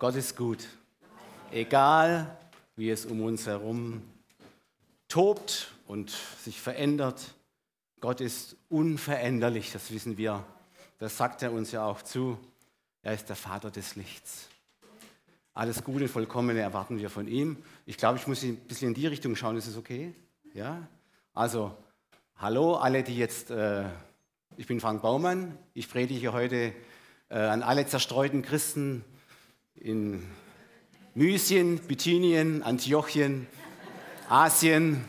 Gott ist gut. Egal, wie es um uns herum tobt und sich verändert, Gott ist unveränderlich, das wissen wir. Das sagt er uns ja auch zu. Er ist der Vater des Lichts. Alles Gute, Vollkommene erwarten wir von ihm. Ich glaube, ich muss ein bisschen in die Richtung schauen. Ist es okay? Ja? Also, hallo alle, die jetzt, äh, ich bin Frank Baumann. Ich predige heute äh, an alle zerstreuten Christen in Mysien, Bithynien, Antiochien, Asien,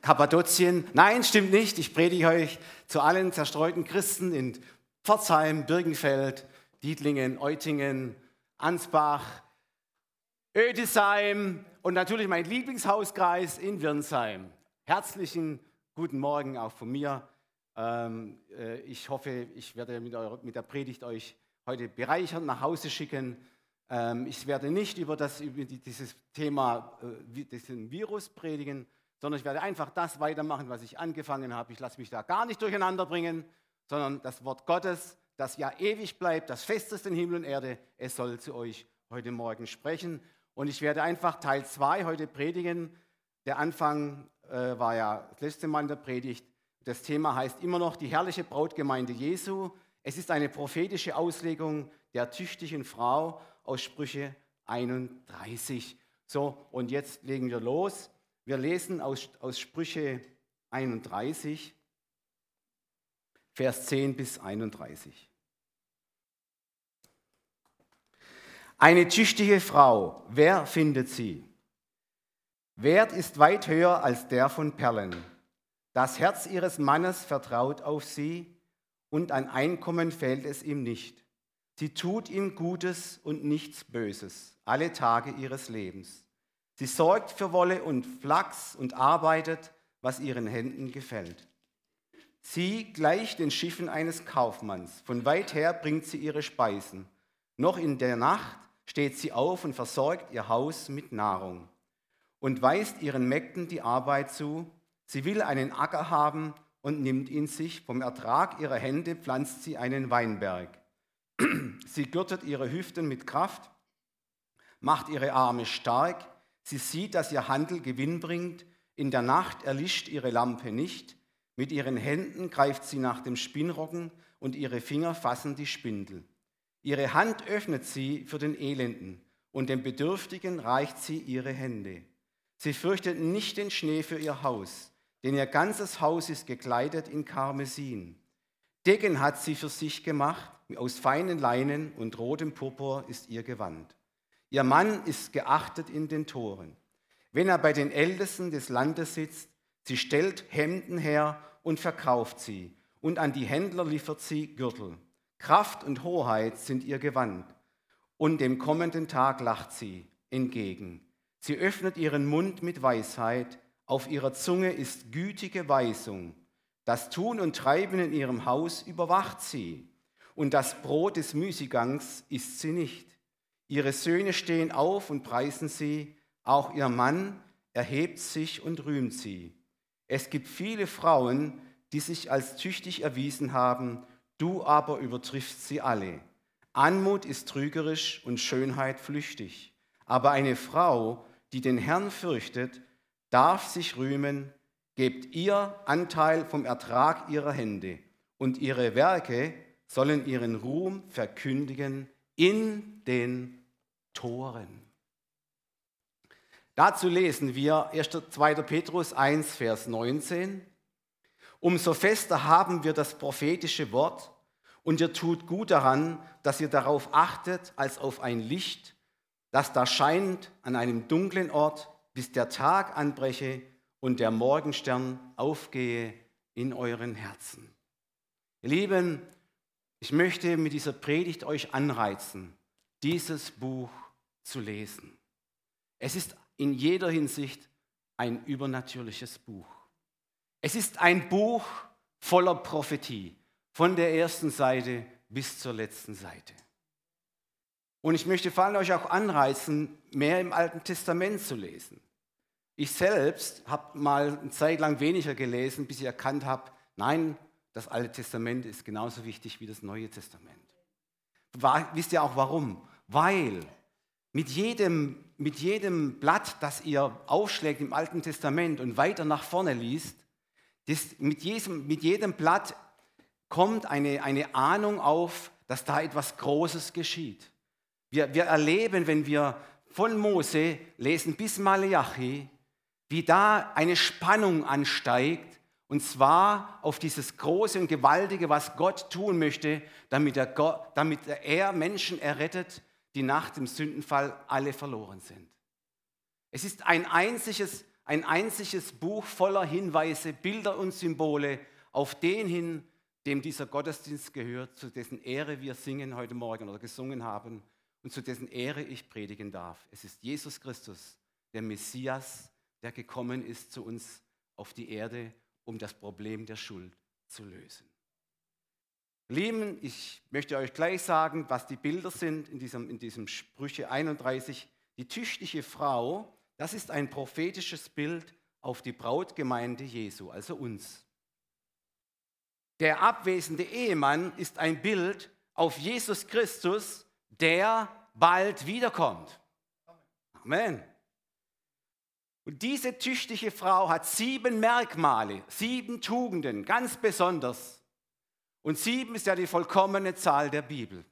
Kappadokien. Nein, stimmt nicht. Ich predige euch zu allen zerstreuten Christen in Pforzheim, Birkenfeld, Diedlingen, Eutingen, Ansbach, Ödesheim und natürlich mein Lieblingshauskreis in Wirnsheim. Herzlichen guten Morgen auch von mir. Ähm, äh, ich hoffe, ich werde mit der Predigt euch heute bereichern, nach Hause schicken. Ähm, ich werde nicht über, das, über dieses Thema, äh, diesen Virus predigen, sondern ich werde einfach das weitermachen, was ich angefangen habe. Ich lasse mich da gar nicht durcheinander bringen, sondern das Wort Gottes, das ja ewig bleibt, das Fest in Himmel und Erde, es soll zu euch heute Morgen sprechen. Und ich werde einfach Teil 2 heute predigen. Der Anfang äh, war ja das letzte Mal in der Predigt. Das Thema heißt immer noch die herrliche Brautgemeinde Jesu. Es ist eine prophetische Auslegung der tüchtigen Frau aus Sprüche 31. So, und jetzt legen wir los. Wir lesen aus, aus Sprüche 31, Vers 10 bis 31. Eine tüchtige Frau, wer findet sie? Wert ist weit höher als der von Perlen. Das Herz ihres Mannes vertraut auf sie und an Einkommen fehlt es ihm nicht. Sie tut ihm Gutes und nichts Böses alle Tage ihres Lebens. Sie sorgt für Wolle und Flachs und arbeitet, was ihren Händen gefällt. Sie gleicht den Schiffen eines Kaufmanns. Von weit her bringt sie ihre Speisen. Noch in der Nacht steht sie auf und versorgt ihr Haus mit Nahrung und weist ihren Mägden die Arbeit zu. Sie will einen Acker haben und nimmt ihn sich. Vom Ertrag ihrer Hände pflanzt sie einen Weinberg. Sie gürtet ihre Hüften mit Kraft, macht ihre Arme stark. Sie sieht, dass ihr Handel Gewinn bringt. In der Nacht erlischt ihre Lampe nicht. Mit ihren Händen greift sie nach dem Spinnrocken und ihre Finger fassen die Spindel. Ihre Hand öffnet sie für den Elenden und dem Bedürftigen reicht sie ihre Hände. Sie fürchtet nicht den Schnee für ihr Haus, denn ihr ganzes Haus ist gekleidet in Karmesin. Decken hat sie für sich gemacht, aus feinen Leinen und rotem Purpur ist ihr Gewand. Ihr Mann ist geachtet in den Toren. Wenn er bei den Ältesten des Landes sitzt, sie stellt Hemden her und verkauft sie, und an die Händler liefert sie Gürtel. Kraft und Hoheit sind ihr Gewand. Und dem kommenden Tag lacht sie entgegen. Sie öffnet ihren Mund mit Weisheit. Auf ihrer Zunge ist gütige Weisung. Das Tun und Treiben in ihrem Haus überwacht sie. Und das Brot des Müßiggangs isst sie nicht. Ihre Söhne stehen auf und preisen sie. Auch ihr Mann erhebt sich und rühmt sie. Es gibt viele Frauen, die sich als tüchtig erwiesen haben Du aber übertriffst sie alle. Anmut ist trügerisch und Schönheit flüchtig. Aber eine Frau, die den Herrn fürchtet, darf sich rühmen, gebt ihr Anteil vom Ertrag ihrer Hände, und ihre Werke sollen ihren Ruhm verkündigen in den Toren. Dazu lesen wir 1. 2. Petrus 1, Vers 19. Umso fester haben wir das prophetische Wort und ihr tut gut daran, dass ihr darauf achtet, als auf ein Licht, das da scheint an einem dunklen Ort, bis der Tag anbreche und der Morgenstern aufgehe in euren Herzen. Ihr Lieben, ich möchte mit dieser Predigt euch anreizen, dieses Buch zu lesen. Es ist in jeder Hinsicht ein übernatürliches Buch. Es ist ein Buch voller Prophetie, von der ersten Seite bis zur letzten Seite. Und ich möchte vor allem euch auch anreizen, mehr im Alten Testament zu lesen. Ich selbst habe mal eine Zeit lang weniger gelesen, bis ich erkannt habe, nein, das Alte Testament ist genauso wichtig wie das Neue Testament. Wisst ihr auch warum? Weil mit jedem, mit jedem Blatt, das ihr aufschlägt im Alten Testament und weiter nach vorne liest, das, mit, jedem, mit jedem Blatt kommt eine, eine Ahnung auf, dass da etwas Großes geschieht. Wir, wir erleben, wenn wir von Mose lesen bis Maleachi, wie da eine Spannung ansteigt, und zwar auf dieses große und gewaltige, was Gott tun möchte, damit er, Gott, damit er Menschen errettet, die nach dem Sündenfall alle verloren sind. Es ist ein einziges, ein einziges Buch voller Hinweise, Bilder und Symbole auf den hin, dem dieser Gottesdienst gehört, zu dessen Ehre wir singen heute Morgen oder gesungen haben und zu dessen Ehre ich predigen darf. Es ist Jesus Christus, der Messias, der gekommen ist zu uns auf die Erde, um das Problem der Schuld zu lösen. Lieben, ich möchte euch gleich sagen, was die Bilder sind in diesem, in diesem Sprüche 31. Die tüchtige Frau, das ist ein prophetisches Bild auf die Brautgemeinde Jesu, also uns. Der abwesende Ehemann ist ein Bild auf Jesus Christus, der bald wiederkommt. Amen. Und diese tüchtige Frau hat sieben Merkmale, sieben Tugenden, ganz besonders. Und sieben ist ja die vollkommene Zahl der Bibel.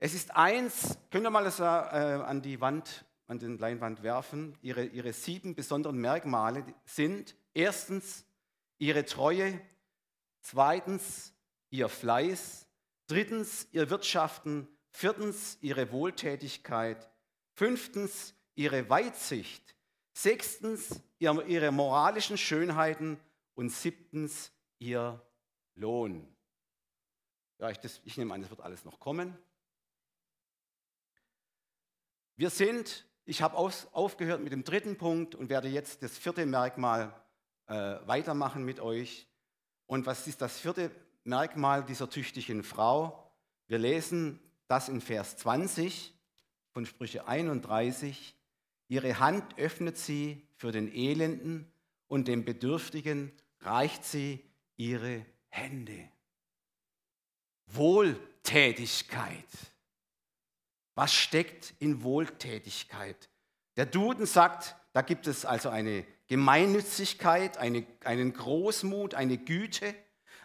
Es ist eins, könnt ihr mal das äh, an die Wand, an den Leinwand werfen. Ihre, ihre sieben besonderen Merkmale sind erstens ihre Treue, zweitens ihr Fleiß, drittens ihr Wirtschaften, viertens ihre Wohltätigkeit, fünftens ihre Weitsicht, sechstens ihre moralischen Schönheiten und siebtens ihr Lohn. Ja, ich, das, ich nehme an, das wird alles noch kommen. Wir sind, ich habe aufgehört mit dem dritten Punkt und werde jetzt das vierte Merkmal äh, weitermachen mit euch. Und was ist das vierte Merkmal dieser tüchtigen Frau? Wir lesen das in Vers 20 von Sprüche 31. Ihre Hand öffnet sie für den Elenden und dem Bedürftigen reicht sie ihre Hände. Wohltätigkeit. Was steckt in Wohltätigkeit? Der Duden sagt, da gibt es also eine Gemeinnützigkeit, eine, einen Großmut, eine Güte,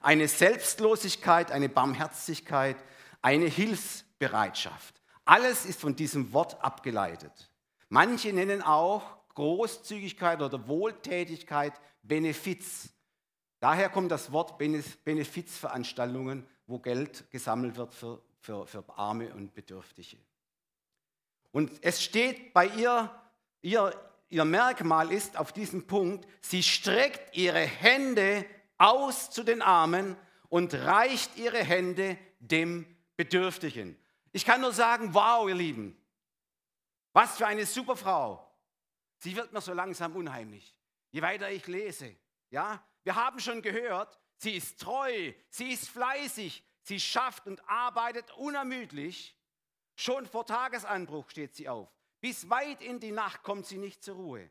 eine Selbstlosigkeit, eine Barmherzigkeit, eine Hilfsbereitschaft. Alles ist von diesem Wort abgeleitet. Manche nennen auch Großzügigkeit oder Wohltätigkeit Benefiz. Daher kommt das Wort Benefizveranstaltungen, wo Geld gesammelt wird für, für, für Arme und Bedürftige. Und es steht bei ihr, ihr, ihr Merkmal ist auf diesem Punkt, sie streckt ihre Hände aus zu den Armen und reicht ihre Hände dem Bedürftigen. Ich kann nur sagen, wow, ihr Lieben, was für eine super Frau. Sie wird mir so langsam unheimlich. Je weiter ich lese, ja, wir haben schon gehört, sie ist treu, sie ist fleißig, sie schafft und arbeitet unermüdlich. Schon vor Tagesanbruch steht sie auf. Bis weit in die Nacht kommt sie nicht zur Ruhe.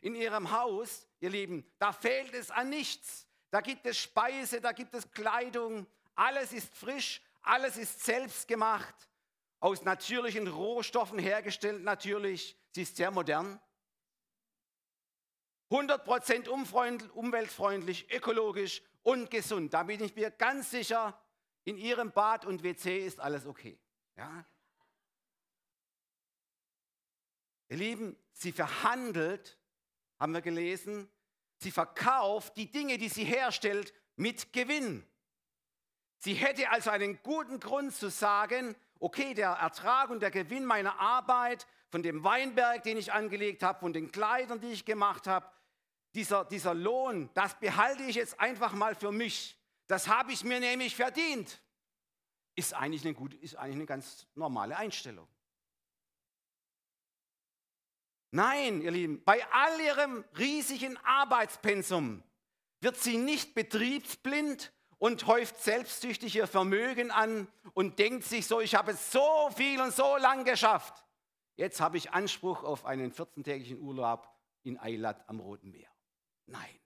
In ihrem Haus, ihr Lieben, da fehlt es an nichts. Da gibt es Speise, da gibt es Kleidung. Alles ist frisch, alles ist selbst gemacht, aus natürlichen Rohstoffen hergestellt natürlich. Sie ist sehr modern. 100% umweltfreundlich, ökologisch und gesund. Da bin ich mir ganz sicher, in Ihrem Bad und WC ist alles okay. Ja? Ihr Lieben, sie verhandelt, haben wir gelesen, sie verkauft die Dinge, die sie herstellt, mit Gewinn. Sie hätte also einen guten Grund zu sagen, okay, der Ertrag und der Gewinn meiner Arbeit, von dem Weinberg, den ich angelegt habe, von den Kleidern, die ich gemacht habe, dieser, dieser Lohn, das behalte ich jetzt einfach mal für mich. Das habe ich mir nämlich verdient. Ist eigentlich eine, gute, ist eigentlich eine ganz normale Einstellung. Nein, ihr Lieben, bei all ihrem riesigen Arbeitspensum wird sie nicht betriebsblind und häuft selbstsüchtig ihr Vermögen an und denkt sich so, ich habe so viel und so lang geschafft. Jetzt habe ich Anspruch auf einen 14-tägigen Urlaub in Eilat am Roten Meer. Nein.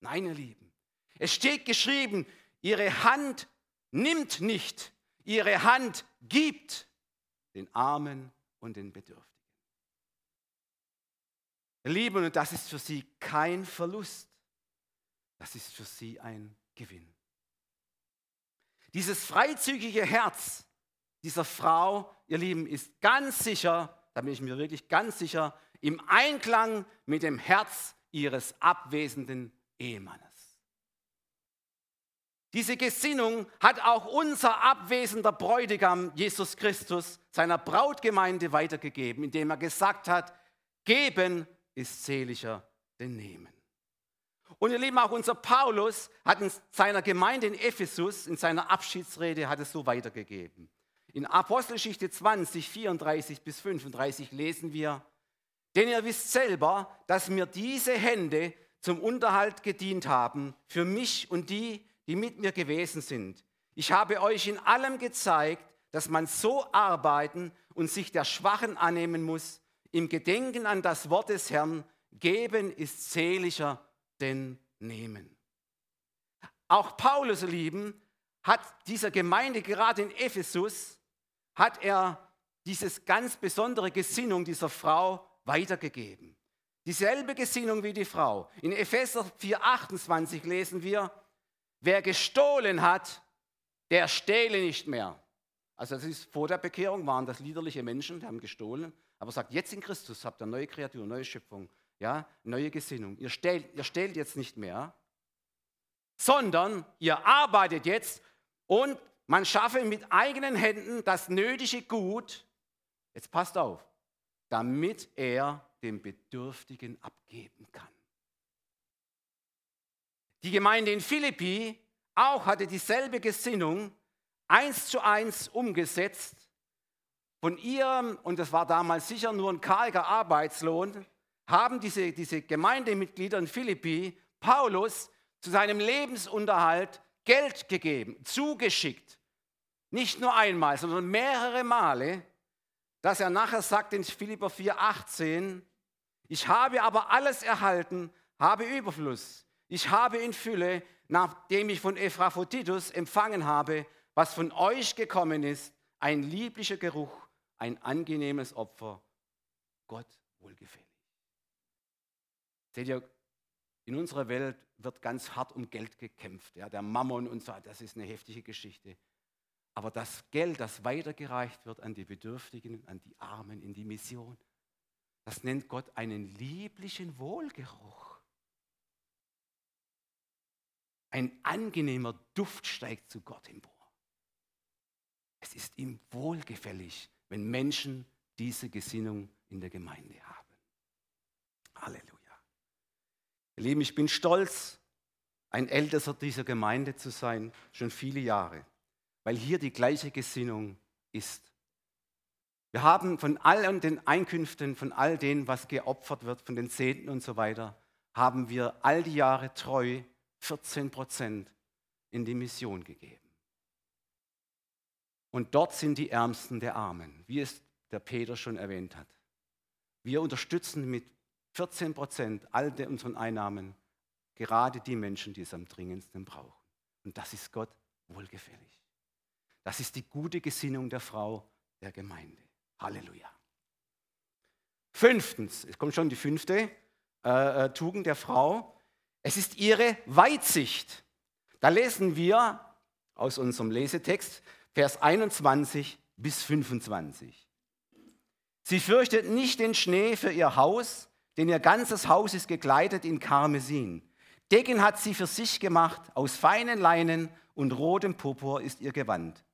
Nein, ihr Lieben. Es steht geschrieben, ihre Hand nimmt nicht, ihre Hand gibt. den Armen und den Bedürftigen. Ihr Lieben, und das ist für sie kein Verlust, das ist für sie ein Gewinn. Dieses freizügige Herz dieser Frau, ihr Lieben, ist ganz sicher, da bin ich mir wirklich ganz sicher, im Einklang mit dem Herz ihres abwesenden Ehemannes. Diese Gesinnung hat auch unser abwesender Bräutigam Jesus Christus seiner Brautgemeinde weitergegeben, indem er gesagt hat, geben ist seliger denn nehmen. Und ihr Lieben, auch unser Paulus hat in seiner Gemeinde in Ephesus, in seiner Abschiedsrede, hat es so weitergegeben. In Apostelgeschichte 20, 34 bis 35 lesen wir, denn ihr wisst selber, dass mir diese Hände zum Unterhalt gedient haben, für mich und die, die mit mir gewesen sind. Ich habe euch in allem gezeigt, dass man so arbeiten und sich der Schwachen annehmen muss, im Gedenken an das Wort des Herrn, geben ist seliger denn nehmen. Auch Paulus, lieben, hat dieser Gemeinde gerade in Ephesus, hat er dieses ganz besondere Gesinnung dieser Frau weitergegeben. Dieselbe Gesinnung wie die Frau. In Epheser 4,28 lesen wir, wer gestohlen hat, der stehle nicht mehr. Also das ist vor der Bekehrung waren das liederliche Menschen, die haben gestohlen. Aber sagt, jetzt in Christus habt ihr neue Kreatur, neue Schöpfung, ja, neue Gesinnung. Ihr stehlt, ihr stehlt jetzt nicht mehr, sondern ihr arbeitet jetzt und man schaffe mit eigenen Händen das nötige Gut, jetzt passt auf, damit er dem Bedürftigen abgeben kann. Die Gemeinde in Philippi auch hatte dieselbe Gesinnung eins zu eins umgesetzt. Von ihrem, und das war damals sicher nur ein karger Arbeitslohn, haben diese, diese Gemeindemitglieder in Philippi Paulus zu seinem Lebensunterhalt Geld gegeben, zugeschickt. Nicht nur einmal, sondern mehrere Male, dass er nachher sagt in Philipper 4,18, ich habe aber alles erhalten, habe Überfluss. Ich habe in Fülle, nachdem ich von Ephraphroditus empfangen habe, was von euch gekommen ist, ein lieblicher Geruch, ein angenehmes Opfer, Gott wohlgefällig. Seht ihr, in unserer Welt wird ganz hart um Geld gekämpft. Ja, der Mammon und so, das ist eine heftige Geschichte. Aber das Geld, das weitergereicht wird an die Bedürftigen, an die Armen, in die Mission, das nennt Gott einen lieblichen Wohlgeruch. Ein angenehmer Duft steigt zu Gott empor. Es ist ihm wohlgefällig, wenn Menschen diese Gesinnung in der Gemeinde haben. Halleluja. Ihr Lieben, ich bin stolz, ein Ältester dieser Gemeinde zu sein, schon viele Jahre, weil hier die gleiche Gesinnung ist. Wir haben von allen den Einkünften, von all dem, was geopfert wird, von den Zehnten und so weiter, haben wir all die Jahre treu 14 Prozent in die Mission gegeben. Und dort sind die Ärmsten der Armen, wie es der Peter schon erwähnt hat. Wir unterstützen mit 14 Prozent all unseren Einnahmen gerade die Menschen, die es am dringendsten brauchen. Und das ist Gott wohlgefällig. Das ist die gute Gesinnung der Frau der Gemeinde. Halleluja. Fünftens, es kommt schon die fünfte äh, äh Tugend der Frau. Es ist ihre Weitsicht. Da lesen wir aus unserem Lesetext Vers 21 bis 25. Sie fürchtet nicht den Schnee für ihr Haus, denn ihr ganzes Haus ist gekleidet in Karmesin. Decken hat sie für sich gemacht, aus feinen Leinen und rotem Purpur ist ihr Gewand.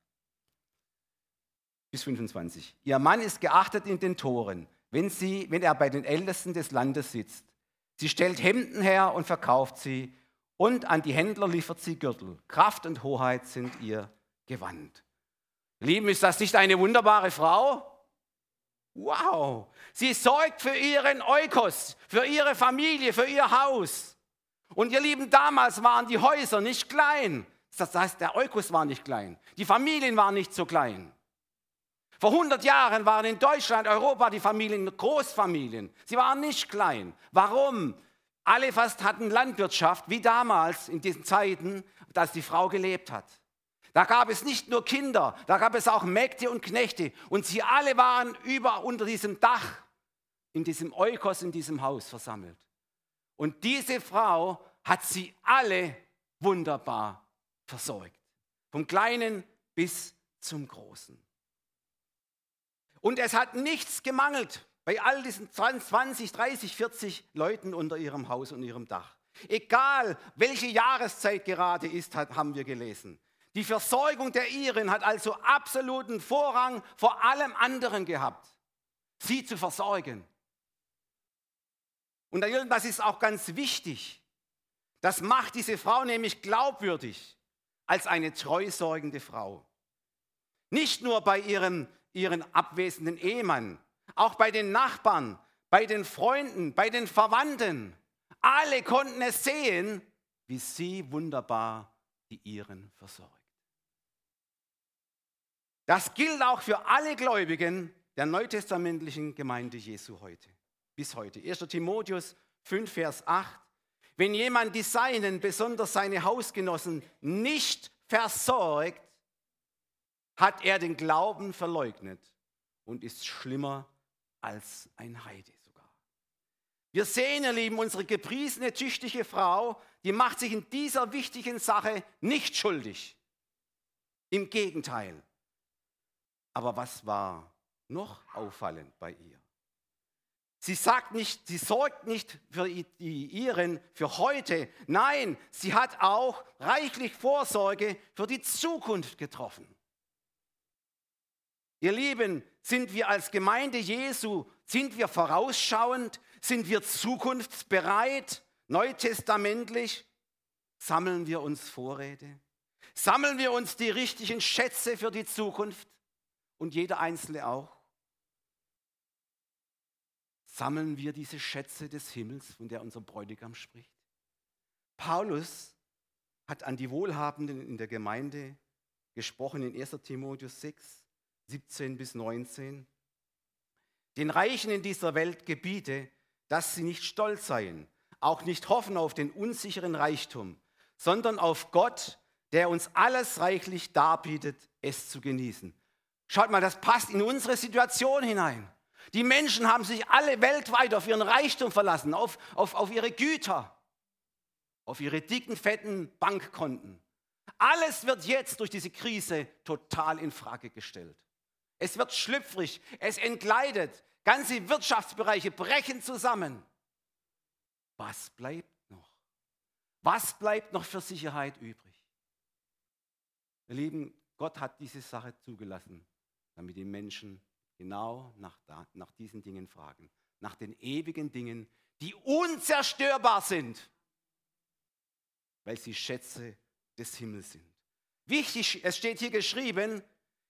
Bis 25. Ihr Mann ist geachtet in den Toren, wenn, sie, wenn er bei den Ältesten des Landes sitzt. Sie stellt Hemden her und verkauft sie, und an die Händler liefert sie Gürtel. Kraft und Hoheit sind ihr Gewand. Lieben, ist das nicht eine wunderbare Frau? Wow, sie sorgt für ihren Eukos, für ihre Familie, für ihr Haus. Und ihr Lieben, damals waren die Häuser nicht klein. Das heißt, der Eukos war nicht klein. Die Familien waren nicht so klein. Vor 100 Jahren waren in Deutschland, Europa die Familien Großfamilien. Sie waren nicht klein. Warum? Alle fast hatten Landwirtschaft, wie damals in diesen Zeiten, dass die Frau gelebt hat. Da gab es nicht nur Kinder, da gab es auch Mägde und Knechte. Und sie alle waren über unter diesem Dach, in diesem Eukos, in diesem Haus versammelt. Und diese Frau hat sie alle wunderbar versorgt. Vom Kleinen bis zum Großen. Und es hat nichts gemangelt bei all diesen 20, 30, 40 Leuten unter ihrem Haus und ihrem Dach. Egal, welche Jahreszeit gerade ist, haben wir gelesen. Die Versorgung der Iren hat also absoluten Vorrang vor allem anderen gehabt, sie zu versorgen. Und das ist auch ganz wichtig. Das macht diese Frau nämlich glaubwürdig als eine treusorgende Frau. Nicht nur bei ihrem, ihren abwesenden Ehemann, auch bei den Nachbarn, bei den Freunden, bei den Verwandten. Alle konnten es sehen, wie sie wunderbar die ihren versorgt. Das gilt auch für alle Gläubigen der neutestamentlichen Gemeinde Jesu heute, bis heute. 1. Timotheus 5, Vers 8. Wenn jemand die Seinen, besonders seine Hausgenossen, nicht versorgt, hat er den Glauben verleugnet und ist schlimmer als ein Heide sogar. Wir sehen, ihr Lieben, unsere gepriesene, tüchtige Frau, die macht sich in dieser wichtigen Sache nicht schuldig. Im Gegenteil. Aber was war noch auffallend bei ihr? Sie sagt nicht, sie sorgt nicht für die ihren für heute. Nein, sie hat auch reichlich Vorsorge für die Zukunft getroffen. Ihr Lieben, sind wir als Gemeinde Jesu, sind wir vorausschauend, sind wir zukunftsbereit, neutestamentlich? Sammeln wir uns Vorräte? Sammeln wir uns die richtigen Schätze für die Zukunft? Und jeder Einzelne auch? Sammeln wir diese Schätze des Himmels, von der unser Bräutigam spricht? Paulus hat an die Wohlhabenden in der Gemeinde gesprochen in 1 Timotheus 6, 17 bis 19. Den Reichen in dieser Welt gebiete, dass sie nicht stolz seien, auch nicht hoffen auf den unsicheren Reichtum, sondern auf Gott, der uns alles reichlich darbietet, es zu genießen. Schaut mal, das passt in unsere Situation hinein. Die Menschen haben sich alle weltweit auf ihren Reichtum verlassen, auf, auf, auf ihre Güter, auf ihre dicken, fetten Bankkonten. Alles wird jetzt durch diese Krise total in Frage gestellt. Es wird schlüpfrig, es entgleitet, ganze Wirtschaftsbereiche brechen zusammen. Was bleibt noch? Was bleibt noch für Sicherheit übrig? Ihr Lieben, Gott hat diese Sache zugelassen damit die Menschen genau nach, da, nach diesen Dingen fragen, nach den ewigen Dingen, die unzerstörbar sind, weil sie Schätze des Himmels sind. Wichtig, es steht hier geschrieben,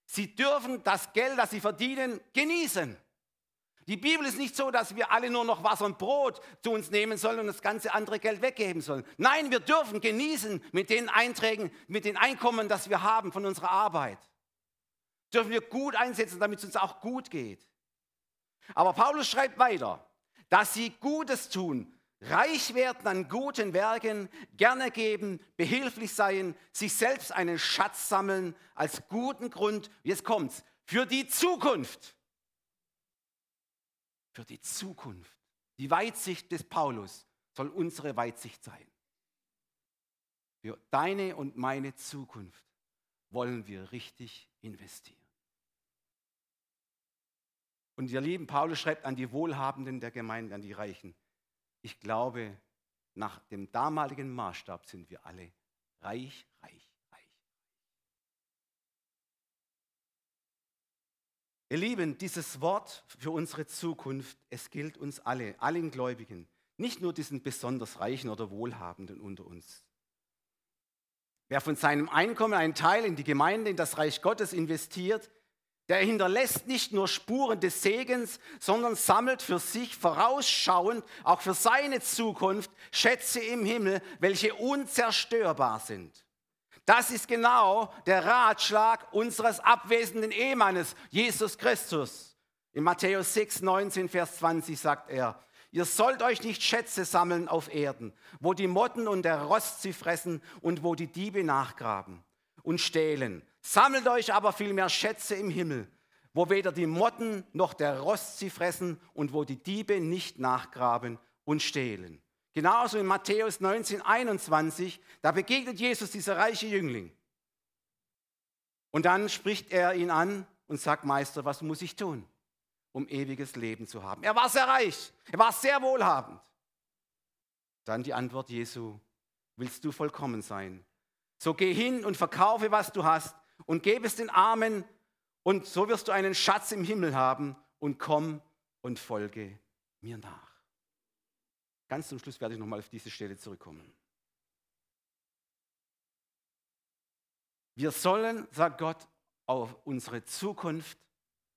sie dürfen das Geld, das sie verdienen, genießen. Die Bibel ist nicht so, dass wir alle nur noch Wasser und Brot zu uns nehmen sollen und das ganze andere Geld weggeben sollen. Nein, wir dürfen genießen mit den Einträgen, mit den Einkommen, das wir haben von unserer Arbeit dürfen wir gut einsetzen, damit es uns auch gut geht. Aber Paulus schreibt weiter, dass sie Gutes tun, reich werden an guten Werken, gerne geben, behilflich seien, sich selbst einen Schatz sammeln als guten Grund, jetzt kommt's, für die Zukunft. Für die Zukunft. Die Weitsicht des Paulus soll unsere Weitsicht sein. Für deine und meine Zukunft wollen wir richtig investieren. Und ihr lieben Paulus schreibt an die Wohlhabenden der Gemeinde, an die Reichen. Ich glaube, nach dem damaligen Maßstab sind wir alle reich, reich, reich. Ihr Lieben, dieses Wort für unsere Zukunft, es gilt uns alle, allen Gläubigen, nicht nur diesen besonders Reichen oder Wohlhabenden unter uns. Wer von seinem Einkommen einen Teil in die Gemeinde, in das Reich Gottes investiert, der hinterlässt nicht nur Spuren des Segens, sondern sammelt für sich vorausschauend, auch für seine Zukunft, Schätze im Himmel, welche unzerstörbar sind. Das ist genau der Ratschlag unseres abwesenden Ehemannes, Jesus Christus. In Matthäus 6, 19, Vers 20 sagt er, ihr sollt euch nicht Schätze sammeln auf Erden, wo die Motten und der Rost sie fressen und wo die Diebe nachgraben und stehlen. Sammelt euch aber vielmehr Schätze im Himmel, wo weder die Motten noch der Rost sie fressen und wo die Diebe nicht nachgraben und stehlen. Genauso in Matthäus 19, 21, da begegnet Jesus dieser reiche Jüngling. Und dann spricht er ihn an und sagt, Meister, was muss ich tun, um ewiges Leben zu haben? Er war sehr reich, er war sehr wohlhabend. Dann die Antwort Jesu, willst du vollkommen sein? So geh hin und verkaufe, was du hast und gebe es den Armen und so wirst du einen Schatz im Himmel haben und komm und folge mir nach. Ganz zum Schluss werde ich nochmal auf diese Stelle zurückkommen. Wir sollen, sagt Gott, auf unsere Zukunft,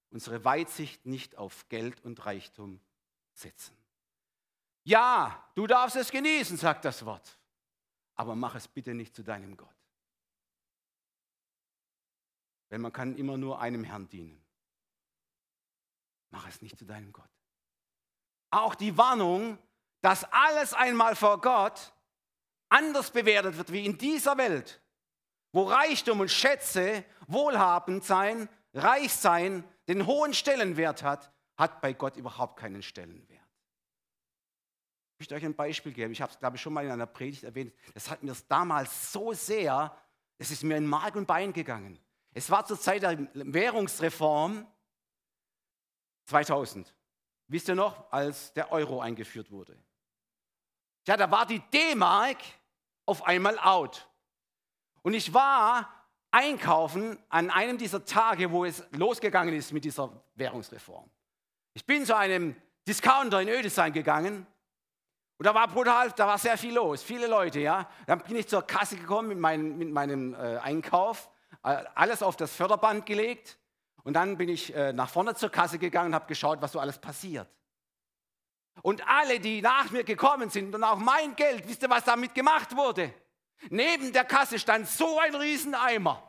unsere Weitsicht nicht auf Geld und Reichtum setzen. Ja, du darfst es genießen, sagt das Wort, aber mach es bitte nicht zu deinem Gott. Denn man kann immer nur einem Herrn dienen. Mach es nicht zu deinem Gott. Auch die Warnung, dass alles einmal vor Gott anders bewertet wird wie in dieser Welt, wo Reichtum und Schätze, wohlhabend sein, reich sein, den hohen Stellenwert hat, hat bei Gott überhaupt keinen Stellenwert. Ich möchte euch ein Beispiel geben. Ich habe es, glaube ich, schon mal in einer Predigt erwähnt. Das hat mir damals so sehr, es ist mir in Mark und Bein gegangen. Es war zur Zeit der Währungsreform 2000. Wisst ihr noch, als der Euro eingeführt wurde? Ja, da war die D-Mark auf einmal out. Und ich war einkaufen an einem dieser Tage, wo es losgegangen ist mit dieser Währungsreform. Ich bin zu einem Discounter in Ödesheim gegangen und da war brutal, da war sehr viel los, viele Leute, ja. Dann bin ich zur Kasse gekommen mit, mein, mit meinem äh, Einkauf, alles auf das Förderband gelegt und dann bin ich äh, nach vorne zur Kasse gegangen und habe geschaut, was so alles passiert. Und alle, die nach mir gekommen sind und auch mein Geld, wisst ihr, was damit gemacht wurde? Neben der Kasse stand so ein Rieseneimer.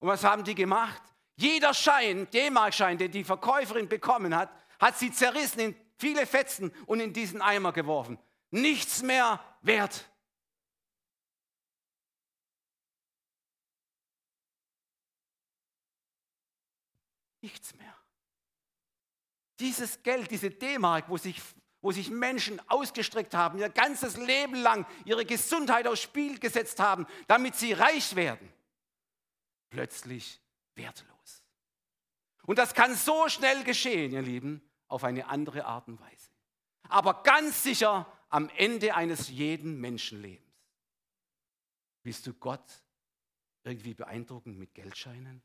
Und was haben die gemacht? Jeder Schein, D-Mark-Schein, den die Verkäuferin bekommen hat, hat sie zerrissen in viele Fetzen und in diesen Eimer geworfen. Nichts mehr wert. Nichts mehr. Dieses Geld, diese D-Mark, wo sich wo sich Menschen ausgestreckt haben, ihr ganzes Leben lang ihre Gesundheit aufs Spiel gesetzt haben, damit sie reich werden, plötzlich wertlos. Und das kann so schnell geschehen, ihr Lieben, auf eine andere Art und Weise. Aber ganz sicher am Ende eines jeden Menschenlebens. Willst du Gott irgendwie beeindrucken mit Geldscheinen?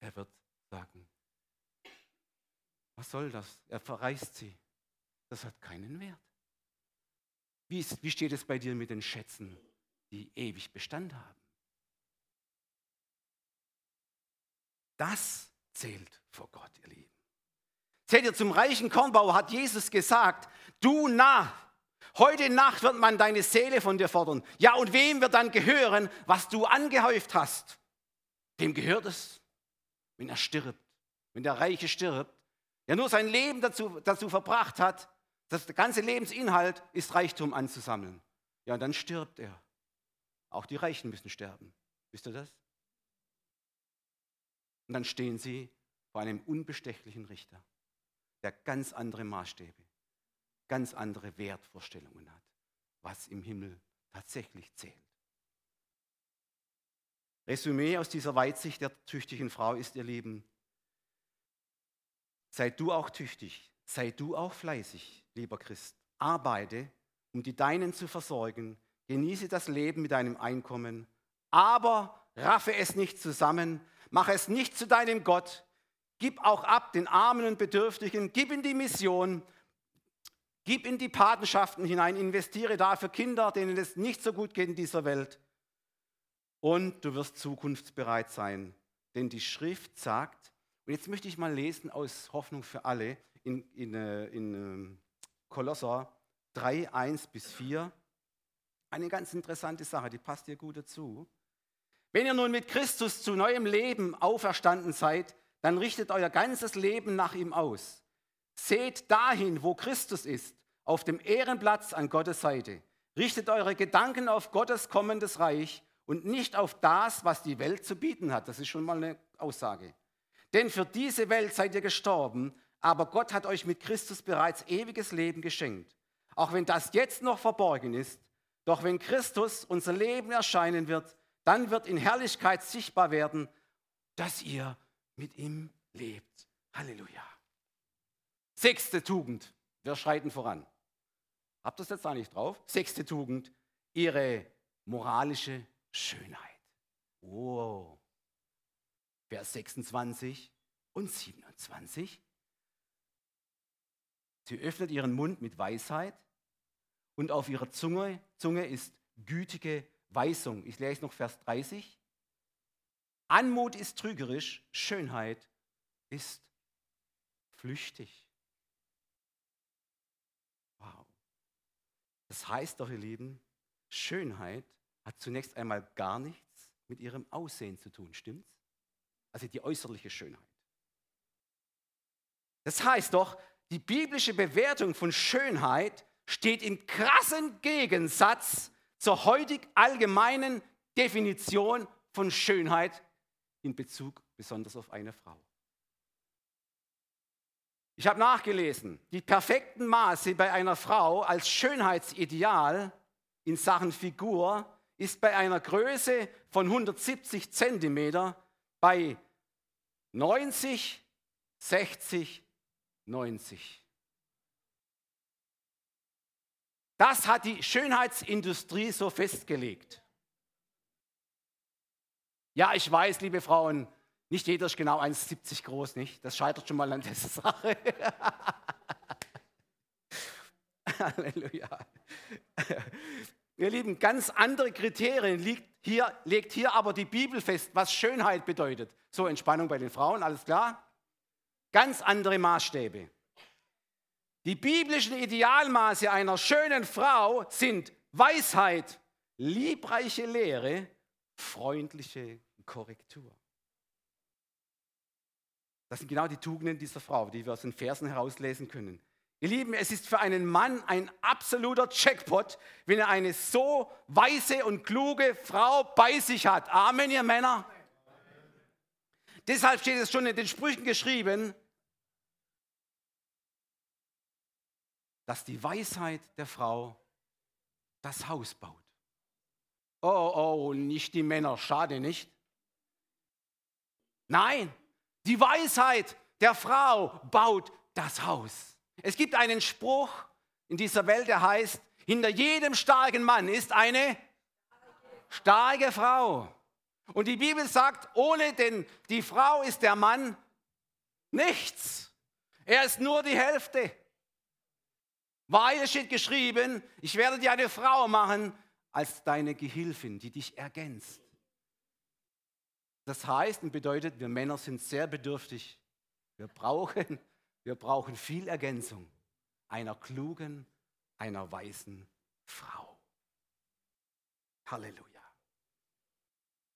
Er wird sagen, was soll das? Er verreißt sie. Das hat keinen Wert. Wie, ist, wie steht es bei dir mit den Schätzen, die ewig Bestand haben? Das zählt vor Gott, ihr Lieben. Seht ihr, zum reichen Kornbauer hat Jesus gesagt, du Narr, heute Nacht wird man deine Seele von dir fordern. Ja, und wem wird dann gehören, was du angehäuft hast? Wem gehört es, wenn er stirbt, wenn der Reiche stirbt? der nur sein Leben dazu, dazu verbracht hat, das ganze Lebensinhalt ist Reichtum anzusammeln. Ja, und dann stirbt er. Auch die Reichen müssen sterben. Wisst ihr das? Und dann stehen sie vor einem unbestechlichen Richter, der ganz andere Maßstäbe, ganz andere Wertvorstellungen hat, was im Himmel tatsächlich zählt. Resümee aus dieser Weitsicht der tüchtigen Frau ist, ihr Lieben, Sei du auch tüchtig, sei du auch fleißig, lieber Christ. Arbeite, um die Deinen zu versorgen. Genieße das Leben mit deinem Einkommen. Aber raffe es nicht zusammen. Mache es nicht zu deinem Gott. Gib auch ab den Armen und Bedürftigen. Gib in die Mission. Gib in die Patenschaften hinein. Investiere da für Kinder, denen es nicht so gut geht in dieser Welt. Und du wirst zukunftsbereit sein. Denn die Schrift sagt, und jetzt möchte ich mal lesen aus Hoffnung für alle in, in, äh, in ähm, Kolosser 3, 1 bis 4. Eine ganz interessante Sache, die passt hier gut dazu. Wenn ihr nun mit Christus zu neuem Leben auferstanden seid, dann richtet euer ganzes Leben nach ihm aus. Seht dahin, wo Christus ist, auf dem Ehrenplatz an Gottes Seite. Richtet eure Gedanken auf Gottes kommendes Reich und nicht auf das, was die Welt zu bieten hat. Das ist schon mal eine Aussage. Denn für diese Welt seid ihr gestorben, aber Gott hat euch mit Christus bereits ewiges Leben geschenkt. Auch wenn das jetzt noch verborgen ist, doch wenn Christus unser Leben erscheinen wird, dann wird in Herrlichkeit sichtbar werden, dass ihr mit ihm lebt. Halleluja. Sechste Tugend. Wir schreiten voran. Habt ihr das jetzt da nicht drauf? Sechste Tugend. Ihre moralische Schönheit. Wow. Vers 26 und 27. Sie öffnet ihren Mund mit Weisheit und auf ihrer Zunge, Zunge ist gütige Weisung. Ich lese noch Vers 30. Anmut ist trügerisch, Schönheit ist flüchtig. Wow. Das heißt doch, ihr Lieben, Schönheit hat zunächst einmal gar nichts mit ihrem Aussehen zu tun, stimmt's? Also die äußerliche Schönheit. Das heißt doch, die biblische Bewertung von Schönheit steht in krassen Gegensatz zur heutig allgemeinen Definition von Schönheit in Bezug besonders auf eine Frau. Ich habe nachgelesen, die perfekten Maße bei einer Frau als Schönheitsideal in Sachen Figur ist bei einer Größe von 170 Zentimeter bei 90, 60, 90. Das hat die Schönheitsindustrie so festgelegt. Ja, ich weiß, liebe Frauen, nicht jeder ist genau 1,70 groß, nicht? Das scheitert schon mal an dieser Sache. Halleluja. Ihr Lieben, ganz andere Kriterien liegt hier, legt hier aber die Bibel fest, was Schönheit bedeutet. So, Entspannung bei den Frauen, alles klar? Ganz andere Maßstäbe. Die biblischen Idealmaße einer schönen Frau sind Weisheit, liebreiche Lehre, freundliche Korrektur. Das sind genau die Tugenden dieser Frau, die wir aus den Versen herauslesen können. Ihr Lieben, es ist für einen Mann ein absoluter Jackpot, wenn er eine so weise und kluge Frau bei sich hat. Amen, ihr Männer. Deshalb steht es schon in den Sprüchen geschrieben, dass die Weisheit der Frau das Haus baut. Oh, oh, nicht die Männer, schade nicht. Nein, die Weisheit der Frau baut das Haus. Es gibt einen Spruch in dieser Welt, der heißt, hinter jedem starken Mann ist eine starke Frau. Und die Bibel sagt, ohne den, die Frau ist der Mann nichts. Er ist nur die Hälfte. Weil steht geschrieben, ich werde dir eine Frau machen als deine Gehilfin, die dich ergänzt. Das heißt und bedeutet, wir Männer sind sehr bedürftig. Wir brauchen, wir brauchen viel Ergänzung einer klugen, einer weisen Frau. Halleluja.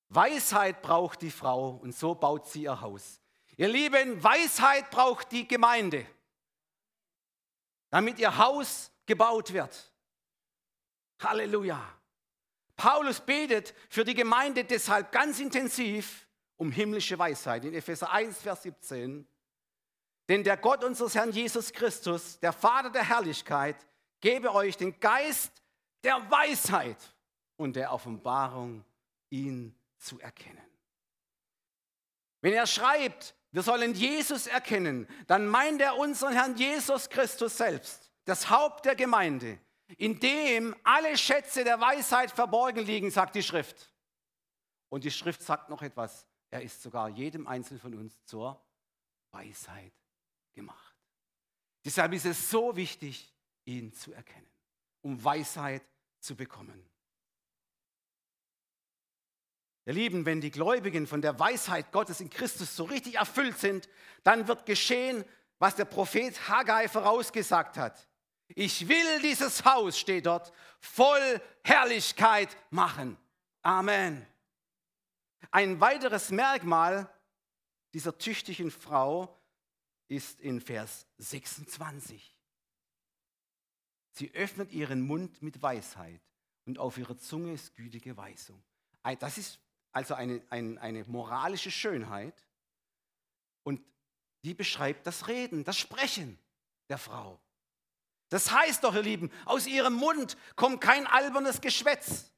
Weisheit braucht die Frau und so baut sie ihr Haus. Ihr Lieben, Weisheit braucht die Gemeinde damit ihr Haus gebaut wird. Halleluja. Paulus betet für die Gemeinde deshalb ganz intensiv um himmlische Weisheit in Epheser 1, Vers 17. Denn der Gott unseres Herrn Jesus Christus, der Vater der Herrlichkeit, gebe euch den Geist der Weisheit und der Offenbarung, ihn zu erkennen. Wenn er schreibt, wir sollen Jesus erkennen, dann meint er unseren Herrn Jesus Christus selbst, das Haupt der Gemeinde, in dem alle Schätze der Weisheit verborgen liegen, sagt die Schrift. Und die Schrift sagt noch etwas, er ist sogar jedem Einzelnen von uns zur Weisheit gemacht. Deshalb ist es so wichtig, ihn zu erkennen, um Weisheit zu bekommen. Ihr Lieben, wenn die Gläubigen von der Weisheit Gottes in Christus so richtig erfüllt sind, dann wird geschehen, was der Prophet Haggai vorausgesagt hat. Ich will dieses Haus, steht dort, voll Herrlichkeit machen. Amen. Ein weiteres Merkmal dieser tüchtigen Frau ist in Vers 26. Sie öffnet ihren Mund mit Weisheit und auf ihrer Zunge ist gütige Weisung. Das ist also eine, eine, eine moralische Schönheit und die beschreibt das Reden, das Sprechen der Frau. Das heißt doch, ihr Lieben, aus ihrem Mund kommt kein albernes Geschwätz,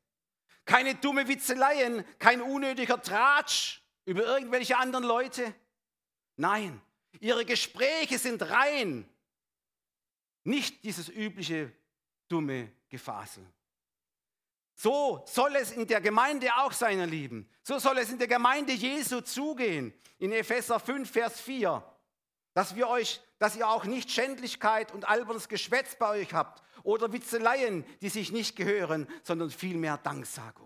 keine dumme Witzeleien, kein unnötiger Tratsch über irgendwelche anderen Leute. Nein, ihre Gespräche sind rein, nicht dieses übliche dumme Gefasel. So soll es in der Gemeinde auch sein, ihr Lieben. So soll es in der Gemeinde Jesu zugehen. In Epheser 5, Vers 4. Dass wir euch, dass ihr auch nicht Schändlichkeit und albernes Geschwätz bei euch habt oder Witzeleien, die sich nicht gehören, sondern vielmehr Danksagung.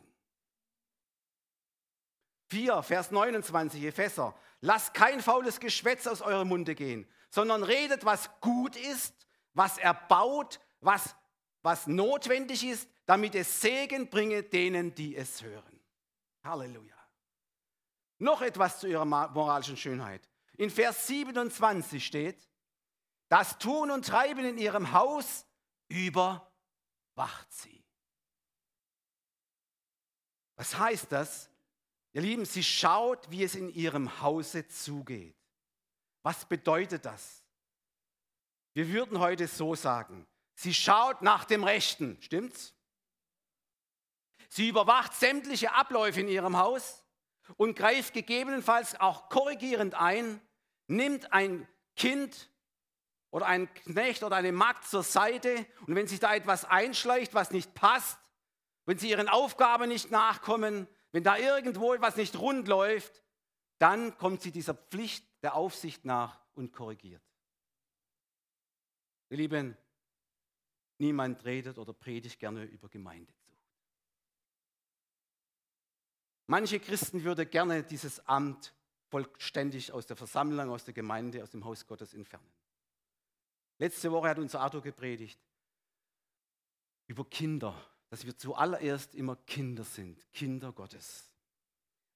4, Vers 29, Epheser. Lasst kein faules Geschwätz aus eurem Munde gehen, sondern redet, was gut ist, was erbaut, was, was notwendig ist, damit es Segen bringe denen, die es hören. Halleluja. Noch etwas zu ihrer moralischen Schönheit. In Vers 27 steht, das Tun und Treiben in ihrem Haus überwacht sie. Was heißt das? Ihr Lieben, sie schaut, wie es in ihrem Hause zugeht. Was bedeutet das? Wir würden heute so sagen, sie schaut nach dem Rechten, stimmt's? Sie überwacht sämtliche Abläufe in ihrem Haus und greift gegebenenfalls auch korrigierend ein, nimmt ein Kind oder einen Knecht oder eine Magd zur Seite und wenn sich da etwas einschleicht, was nicht passt, wenn sie ihren Aufgaben nicht nachkommen, wenn da irgendwo etwas nicht rund läuft, dann kommt sie dieser Pflicht der Aufsicht nach und korrigiert. Ihr Lieben, niemand redet oder predigt gerne über Gemeindezucht. Manche Christen würden gerne dieses Amt vollständig aus der Versammlung, aus der Gemeinde, aus dem Haus Gottes entfernen. Letzte Woche hat unser Arthur gepredigt über Kinder, dass wir zuallererst immer Kinder sind, Kinder Gottes.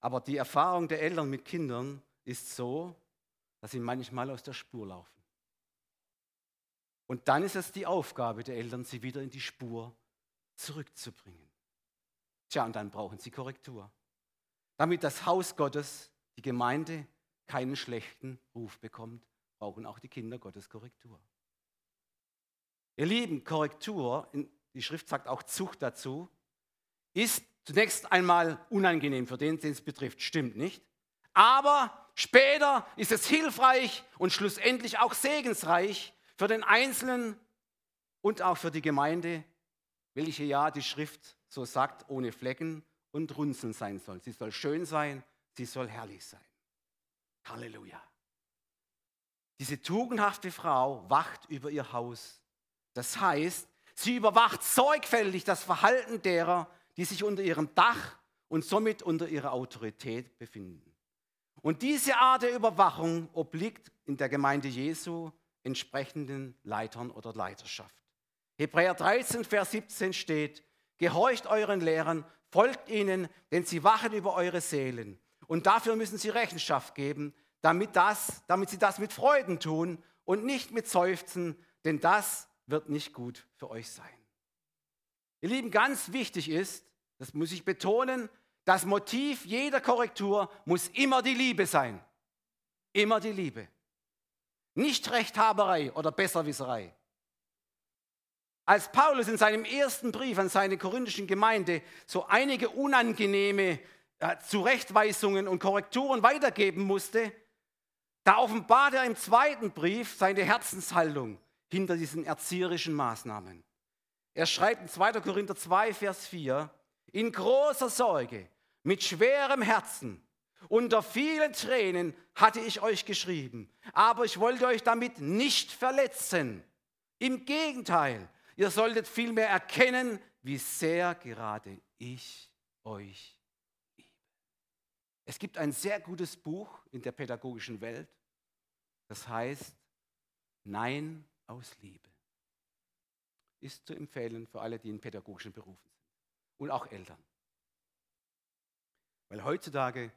Aber die Erfahrung der Eltern mit Kindern ist so, dass sie manchmal aus der Spur laufen. Und dann ist es die Aufgabe der Eltern, sie wieder in die Spur zurückzubringen. Tja, und dann brauchen sie Korrektur damit das Haus Gottes, die Gemeinde, keinen schlechten Ruf bekommt, brauchen auch die Kinder Gottes Korrektur. Ihr Lieben, Korrektur, die Schrift sagt auch Zucht dazu, ist zunächst einmal unangenehm für den, den es betrifft. Stimmt nicht. Aber später ist es hilfreich und schlussendlich auch segensreich für den Einzelnen und auch für die Gemeinde, welche ja die Schrift so sagt, ohne Flecken und runzeln sein soll. Sie soll schön sein, sie soll herrlich sein. Halleluja. Diese tugendhafte Frau wacht über ihr Haus. Das heißt, sie überwacht sorgfältig das Verhalten derer, die sich unter ihrem Dach und somit unter ihrer Autorität befinden. Und diese Art der Überwachung obliegt in der Gemeinde Jesu entsprechenden Leitern oder Leiterschaft. Hebräer 13, Vers 17 steht, Gehorcht euren Lehrern, Folgt ihnen, denn sie wachen über eure Seelen. Und dafür müssen sie Rechenschaft geben, damit, das, damit sie das mit Freuden tun und nicht mit Seufzen, denn das wird nicht gut für euch sein. Ihr Lieben, ganz wichtig ist, das muss ich betonen, das Motiv jeder Korrektur muss immer die Liebe sein. Immer die Liebe. Nicht Rechthaberei oder Besserwisserei. Als Paulus in seinem ersten Brief an seine korinthischen Gemeinde so einige unangenehme äh, Zurechtweisungen und Korrekturen weitergeben musste, da offenbart er im zweiten Brief seine Herzenshaltung hinter diesen erzieherischen Maßnahmen. Er schreibt in 2. Korinther 2, Vers 4, in großer Sorge, mit schwerem Herzen, unter vielen Tränen hatte ich euch geschrieben, aber ich wollte euch damit nicht verletzen. Im Gegenteil, Ihr solltet vielmehr erkennen, wie sehr gerade ich euch liebe. Es gibt ein sehr gutes Buch in der pädagogischen Welt, das heißt Nein aus Liebe. Ist zu empfehlen für alle, die in pädagogischen Berufen sind und auch Eltern. Weil heutzutage,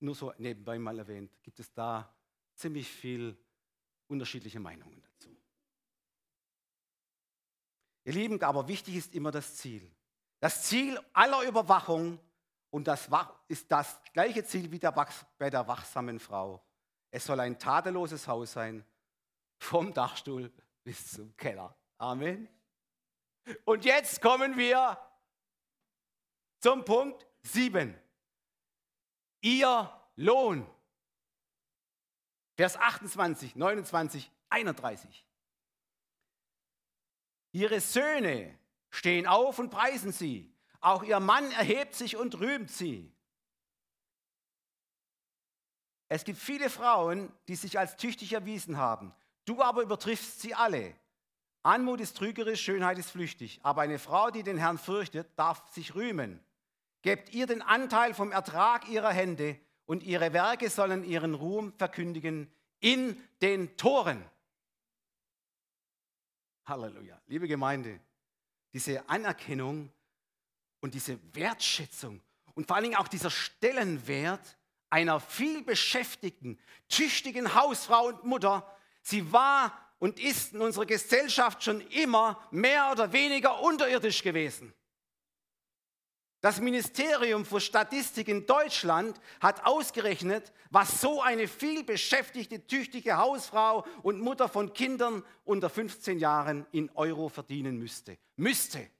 nur so nebenbei mal erwähnt, gibt es da ziemlich viel unterschiedliche Meinungen dazu. Ihr Lieben, aber wichtig ist immer das Ziel. Das Ziel aller Überwachung und das ist das gleiche Ziel wie bei der wachsamen Frau. Es soll ein tadelloses Haus sein, vom Dachstuhl bis zum Keller. Amen. Und jetzt kommen wir zum Punkt 7. Ihr Lohn. Vers 28, 29, 31. Ihre Söhne stehen auf und preisen sie. Auch ihr Mann erhebt sich und rühmt sie. Es gibt viele Frauen, die sich als tüchtig erwiesen haben. Du aber übertriffst sie alle. Anmut ist trügerisch, Schönheit ist flüchtig. Aber eine Frau, die den Herrn fürchtet, darf sich rühmen. Gebt ihr den Anteil vom Ertrag ihrer Hände und ihre Werke sollen ihren Ruhm verkündigen in den Toren. Halleluja. Liebe Gemeinde, diese Anerkennung und diese Wertschätzung und vor allen Dingen auch dieser Stellenwert einer vielbeschäftigten, tüchtigen Hausfrau und Mutter, sie war und ist in unserer Gesellschaft schon immer mehr oder weniger unterirdisch gewesen. Das Ministerium für Statistik in Deutschland hat ausgerechnet, was so eine vielbeschäftigte, tüchtige Hausfrau und Mutter von Kindern unter 15 Jahren in Euro verdienen müsste. Müsste.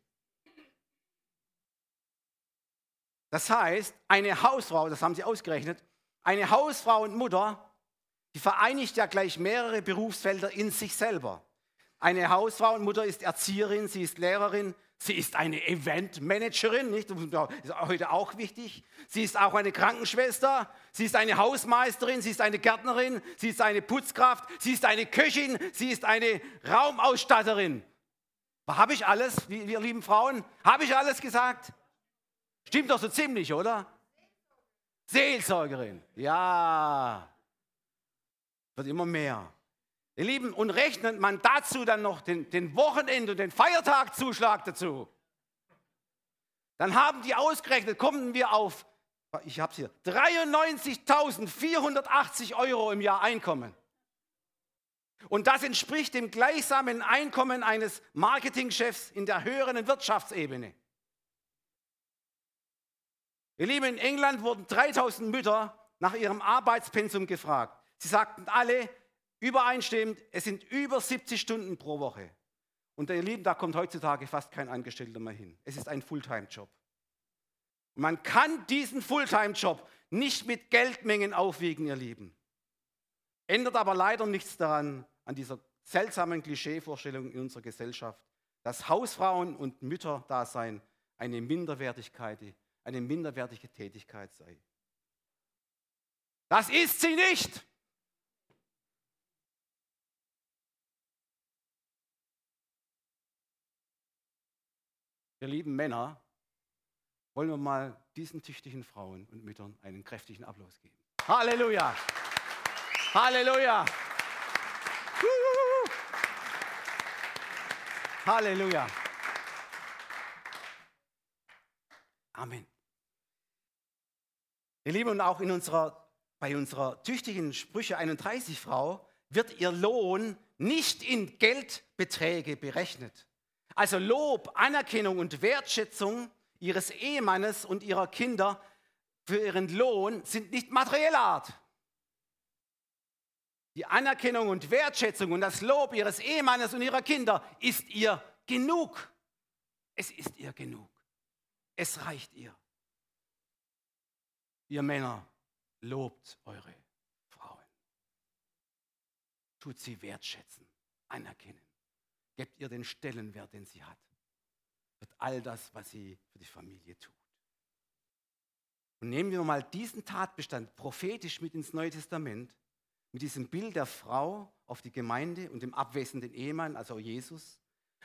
Das heißt, eine Hausfrau, das haben sie ausgerechnet, eine Hausfrau und Mutter, die vereinigt ja gleich mehrere Berufsfelder in sich selber. Eine Hausfrau und Mutter ist Erzieherin, sie ist Lehrerin, sie ist eine Eventmanagerin, nicht? Das ist heute auch wichtig. Sie ist auch eine Krankenschwester, sie ist eine Hausmeisterin, sie ist eine Gärtnerin, sie ist eine Putzkraft, sie ist eine Köchin, sie ist eine Raumausstatterin. Habe ich alles, ihr lieben Frauen? Habe ich alles gesagt? Stimmt doch so ziemlich, oder? Seelsorgerin, ja. Wird immer mehr. Ihr Lieben, und rechnet man dazu dann noch den, den Wochenende und den Feiertagzuschlag dazu, dann haben die ausgerechnet, kommen wir auf, ich habe hier, 93.480 Euro im Jahr Einkommen. Und das entspricht dem gleichsamen Einkommen eines Marketingchefs in der höheren Wirtschaftsebene. Ihr Lieben, in England wurden 3000 Mütter nach ihrem Arbeitspensum gefragt. Sie sagten alle übereinstimmend, es sind über 70 Stunden pro Woche. Und ihr Lieben, da kommt heutzutage fast kein Angestellter mehr hin. Es ist ein Fulltime-Job. Man kann diesen Fulltime-Job nicht mit Geldmengen aufwiegen, ihr Lieben. Ändert aber leider nichts daran, an dieser seltsamen Klischeevorstellung in unserer Gesellschaft, dass Hausfrauen und Mütterdasein eine Minderwertigkeit eine minderwertige Tätigkeit sei. Das ist sie nicht. Ihr lieben Männer, wollen wir mal diesen tüchtigen Frauen und Müttern einen kräftigen Applaus geben. Halleluja! Halleluja! Halleluja! Amen. Ihr Lieben, und auch in unserer, bei unserer tüchtigen Sprüche 31 Frau wird ihr Lohn nicht in Geldbeträge berechnet. Also Lob, Anerkennung und Wertschätzung ihres Ehemannes und ihrer Kinder für ihren Lohn sind nicht materieller Art. Die Anerkennung und Wertschätzung und das Lob ihres Ehemannes und ihrer Kinder ist ihr genug. Es ist ihr genug. Es reicht ihr. Ihr Männer, lobt eure Frauen. Tut sie wertschätzen, anerkennen. Gebt ihr den Stellenwert, den sie hat. Wird all das, was sie für die Familie tut. Und nehmen wir mal diesen Tatbestand prophetisch mit ins Neue Testament, mit diesem Bild der Frau auf die Gemeinde und dem abwesenden Ehemann, also Jesus,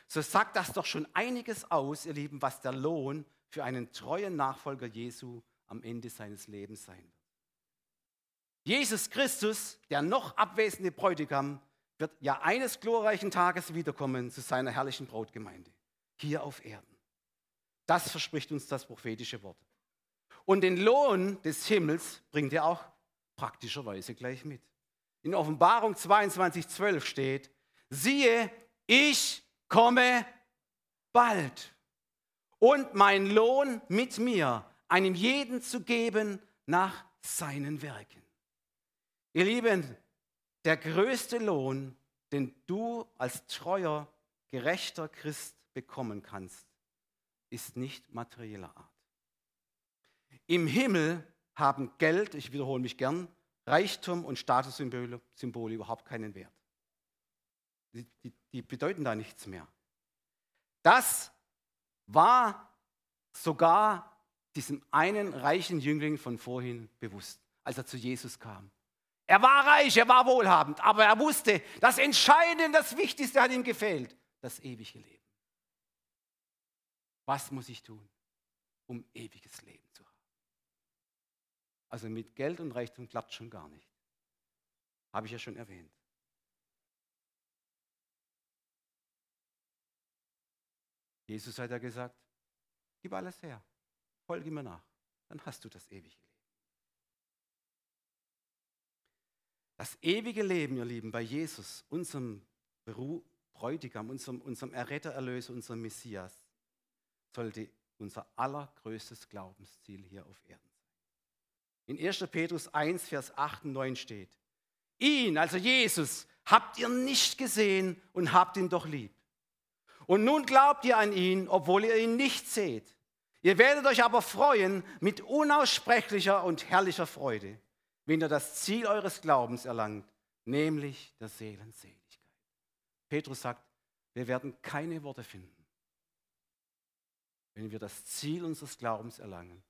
so sagt das doch schon einiges aus, ihr Lieben, was der Lohn für einen treuen Nachfolger Jesu am Ende seines Lebens sein wird. Jesus Christus, der noch abwesende Bräutigam, wird ja eines glorreichen Tages wiederkommen zu seiner herrlichen Brautgemeinde, hier auf Erden. Das verspricht uns das prophetische Wort. Und den Lohn des Himmels bringt er auch praktischerweise gleich mit. In Offenbarung 22, 12 steht, siehe, ich komme bald und mein Lohn mit mir, einem jeden zu geben nach seinen Werken. Ihr Lieben, der größte Lohn, den du als treuer, gerechter Christ bekommen kannst, ist nicht materieller Art. Im Himmel haben Geld, ich wiederhole mich gern, Reichtum und Statussymbole Symbole überhaupt keinen Wert. Die, die, die bedeuten da nichts mehr. Das war sogar diesem einen reichen Jüngling von vorhin bewusst, als er zu Jesus kam. Er war reich, er war wohlhabend, aber er wusste, das Entscheidende, das Wichtigste hat ihm gefehlt, das ewige Leben. Was muss ich tun, um ewiges Leben zu haben? Also mit Geld und Reichtum klappt schon gar nicht. Habe ich ja schon erwähnt. Jesus hat ja gesagt, gib alles her, folge mir nach, dann hast du das ewige Leben. Das ewige Leben, ihr Lieben, bei Jesus, unserem Bräutigam, unserem, unserem Erretter, Erlöser, unserem Messias, sollte unser allergrößtes Glaubensziel hier auf Erden sein. In 1. Petrus 1, Vers 8 und 9 steht, ihn, also Jesus, habt ihr nicht gesehen und habt ihn doch lieb. Und nun glaubt ihr an ihn, obwohl ihr ihn nicht seht. Ihr werdet euch aber freuen mit unaussprechlicher und herrlicher Freude, wenn ihr das Ziel eures Glaubens erlangt, nämlich der Seelenseligkeit. Petrus sagt, wir werden keine Worte finden, wenn wir das Ziel unseres Glaubens erlangen,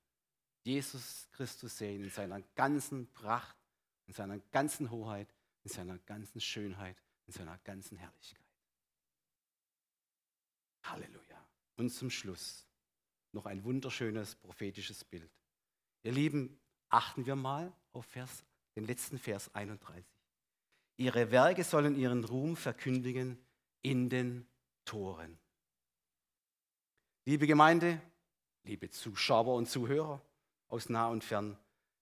Jesus Christus sehen in seiner ganzen Pracht, in seiner ganzen Hoheit, in seiner ganzen Schönheit, in seiner ganzen Herrlichkeit. Halleluja. Und zum Schluss noch ein wunderschönes prophetisches Bild. Ihr Lieben, achten wir mal auf Vers, den letzten Vers 31. Ihre Werke sollen ihren Ruhm verkündigen in den Toren. Liebe Gemeinde, liebe Zuschauer und Zuhörer aus nah und fern,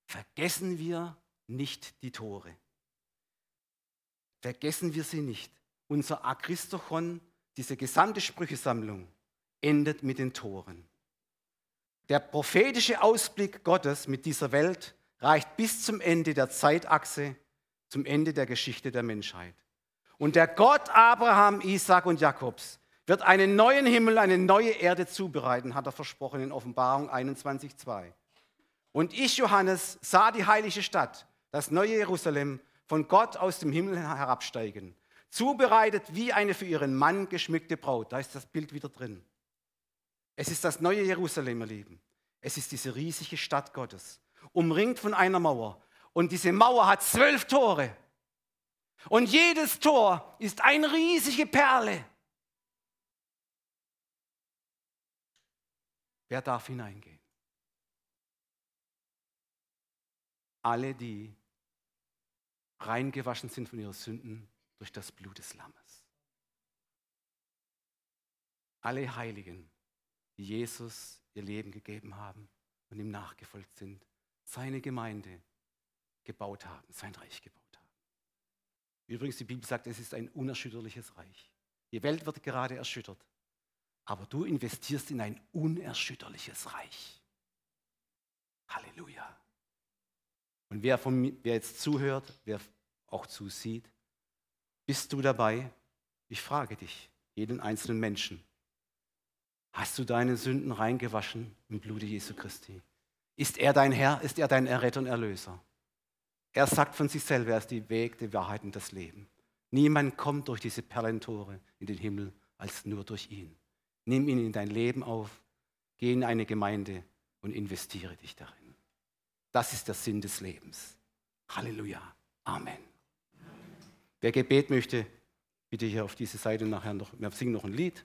vergessen wir nicht die Tore. Vergessen wir sie nicht. Unser Akristochon, diese gesamte Sprüchesammlung, endet mit den Toren. Der prophetische Ausblick Gottes mit dieser Welt reicht bis zum Ende der Zeitachse, zum Ende der Geschichte der Menschheit. Und der Gott Abraham, Isaac und Jakobs wird einen neuen Himmel, eine neue Erde zubereiten, hat er versprochen in Offenbarung 21.2. Und ich, Johannes, sah die heilige Stadt, das neue Jerusalem, von Gott aus dem Himmel herabsteigen, zubereitet wie eine für ihren Mann geschmückte Braut. Da ist das Bild wieder drin. Es ist das neue Jerusalem, ihr Lieben. Es ist diese riesige Stadt Gottes, umringt von einer Mauer. Und diese Mauer hat zwölf Tore. Und jedes Tor ist eine riesige Perle. Wer darf hineingehen? Alle, die reingewaschen sind von ihren Sünden durch das Blut des Lammes. Alle Heiligen, die Jesus ihr Leben gegeben haben und ihm nachgefolgt sind, seine Gemeinde gebaut haben, sein Reich gebaut haben. Übrigens, die Bibel sagt, es ist ein unerschütterliches Reich. Die Welt wird gerade erschüttert, aber du investierst in ein unerschütterliches Reich. Halleluja. Und wer, von, wer jetzt zuhört, wer auch zusieht, bist du dabei? Ich frage dich, jeden einzelnen Menschen. Hast du deine Sünden reingewaschen im Blute Jesu Christi? Ist er dein Herr? Ist er dein Erretter und Erlöser? Er sagt von sich selber, er ist die Weg, die Wahrheit und das Leben. Niemand kommt durch diese Perlentore in den Himmel als nur durch ihn. Nimm ihn in dein Leben auf, geh in eine Gemeinde und investiere dich darin. Das ist der Sinn des Lebens. Halleluja. Amen. Wer Gebet möchte, bitte hier auf diese Seite nachher noch, wir singen noch ein Lied.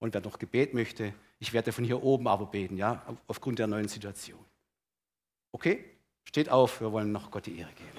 Und wer noch Gebet möchte, ich werde von hier oben aber beten, ja, aufgrund der neuen Situation. Okay? Steht auf, wir wollen noch Gott die Ehre geben.